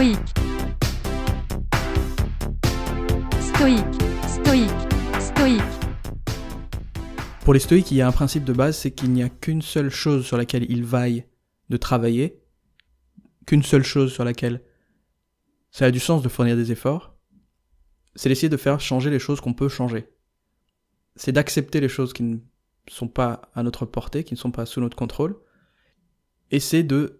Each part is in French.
Stoïque. Stoïque. Stoïque. Stoïque. Pour les stoïques, il y a un principe de base, c'est qu'il n'y a qu'une seule chose sur laquelle ils vaillent de travailler, qu'une seule chose sur laquelle ça a du sens de fournir des efforts, c'est d'essayer de faire changer les choses qu'on peut changer. C'est d'accepter les choses qui ne sont pas à notre portée, qui ne sont pas sous notre contrôle, et c'est de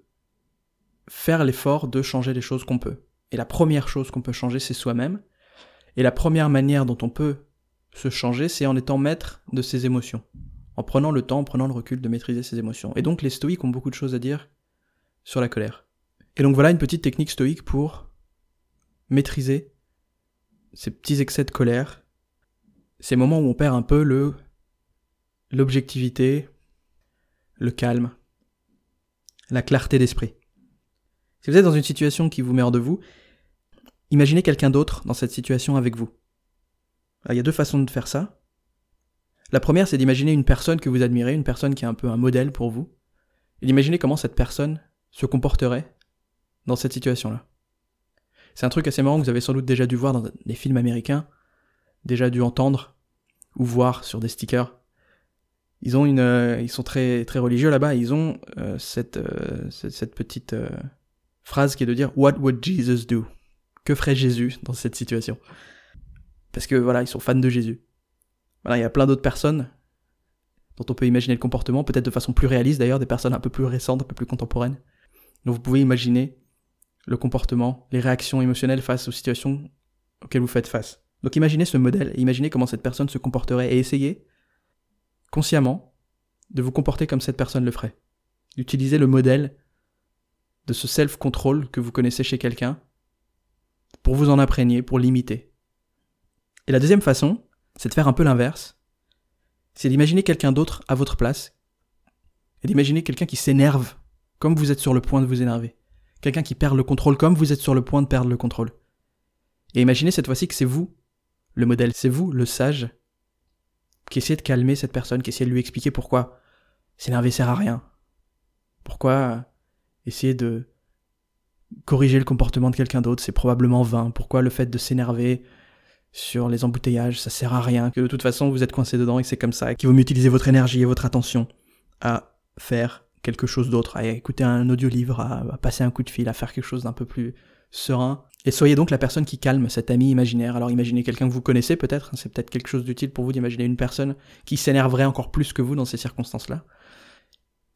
faire l'effort de changer les choses qu'on peut. Et la première chose qu'on peut changer, c'est soi-même. Et la première manière dont on peut se changer, c'est en étant maître de ses émotions. En prenant le temps, en prenant le recul de maîtriser ses émotions. Et donc les stoïques ont beaucoup de choses à dire sur la colère. Et donc voilà une petite technique stoïque pour maîtriser ces petits excès de colère, ces moments où on perd un peu le l'objectivité, le calme, la clarté d'esprit. Si vous êtes dans une situation qui vous met hors de vous, imaginez quelqu'un d'autre dans cette situation avec vous. il y a deux façons de faire ça. La première, c'est d'imaginer une personne que vous admirez, une personne qui est un peu un modèle pour vous, et d'imaginer comment cette personne se comporterait dans cette situation-là. C'est un truc assez marrant que vous avez sans doute déjà dû voir dans des films américains, déjà dû entendre ou voir sur des stickers. Ils ont une, euh, ils sont très très religieux là-bas. Ils ont euh, cette, euh, cette, petite phrase qui est de dire What would Jesus do? Que ferait Jésus dans cette situation? Parce que voilà, ils sont fans de Jésus. Voilà, il y a plein d'autres personnes dont on peut imaginer le comportement, peut-être de façon plus réaliste d'ailleurs, des personnes un peu plus récentes, un peu plus contemporaines. Donc vous pouvez imaginer le comportement, les réactions émotionnelles face aux situations auxquelles vous faites face. Donc imaginez ce modèle, imaginez comment cette personne se comporterait et essayez, consciemment, de vous comporter comme cette personne le ferait. D'utiliser le modèle de ce self-control que vous connaissez chez quelqu'un pour vous en imprégner, pour l'imiter. Et la deuxième façon, c'est de faire un peu l'inverse. C'est d'imaginer quelqu'un d'autre à votre place et d'imaginer quelqu'un qui s'énerve comme vous êtes sur le point de vous énerver quelqu'un qui perd le contrôle comme vous êtes sur le point de perdre le contrôle. Et imaginez cette fois-ci que c'est vous, le modèle, c'est vous, le sage, qui essayez de calmer cette personne, qui essayez de lui expliquer pourquoi s'énerver sert à rien. Pourquoi essayer de corriger le comportement de quelqu'un d'autre, c'est probablement vain. Pourquoi le fait de s'énerver sur les embouteillages, ça sert à rien. Que de toute façon, vous êtes coincé dedans et c'est comme ça. Qu'il vaut mieux utiliser votre énergie et votre attention à faire quelque chose d'autre, à écouter un audiolivre, à, à passer un coup de fil, à faire quelque chose d'un peu plus serein. Et soyez donc la personne qui calme cet ami imaginaire. Alors imaginez quelqu'un que vous connaissez peut-être, c'est peut-être quelque chose d'utile pour vous d'imaginer une personne qui s'énerverait encore plus que vous dans ces circonstances-là.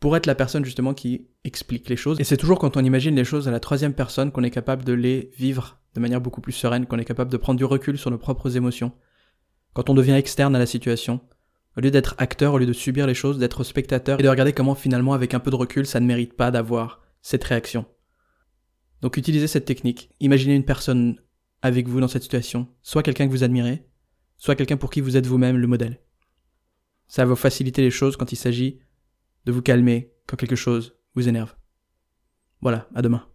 Pour être la personne justement qui explique les choses. Et c'est toujours quand on imagine les choses à la troisième personne qu'on est capable de les vivre de manière beaucoup plus sereine, qu'on est capable de prendre du recul sur nos propres émotions. Quand on devient externe à la situation, au lieu d'être acteur, au lieu de subir les choses, d'être spectateur et de regarder comment finalement avec un peu de recul ça ne mérite pas d'avoir cette réaction. Donc utilisez cette technique. Imaginez une personne avec vous dans cette situation, soit quelqu'un que vous admirez, soit quelqu'un pour qui vous êtes vous-même le modèle. Ça va vous faciliter les choses quand il s'agit de vous calmer quand quelque chose vous énerve. Voilà, à demain.